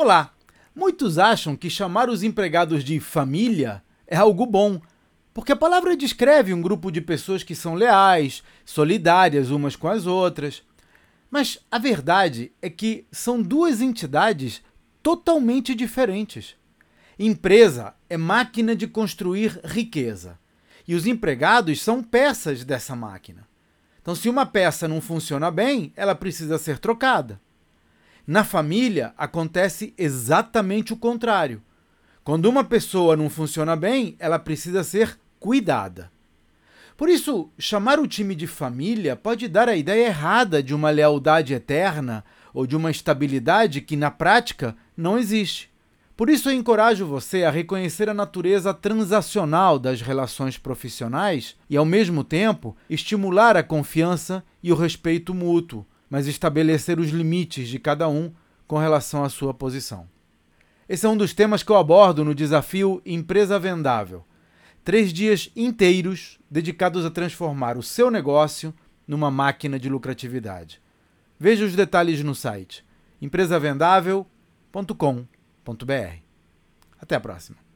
Olá! Muitos acham que chamar os empregados de família é algo bom, porque a palavra descreve um grupo de pessoas que são leais, solidárias umas com as outras. Mas a verdade é que são duas entidades totalmente diferentes. Empresa é máquina de construir riqueza e os empregados são peças dessa máquina. Então, se uma peça não funciona bem, ela precisa ser trocada. Na família, acontece exatamente o contrário. Quando uma pessoa não funciona bem, ela precisa ser cuidada. Por isso, chamar o time de família pode dar a ideia errada de uma lealdade eterna ou de uma estabilidade que, na prática, não existe. Por isso, eu encorajo você a reconhecer a natureza transacional das relações profissionais e, ao mesmo tempo, estimular a confiança e o respeito mútuo, mas estabelecer os limites de cada um com relação à sua posição. Esse é um dos temas que eu abordo no desafio Empresa Vendável. Três dias inteiros dedicados a transformar o seu negócio numa máquina de lucratividade. Veja os detalhes no site empresavendável.com.br. Até a próxima.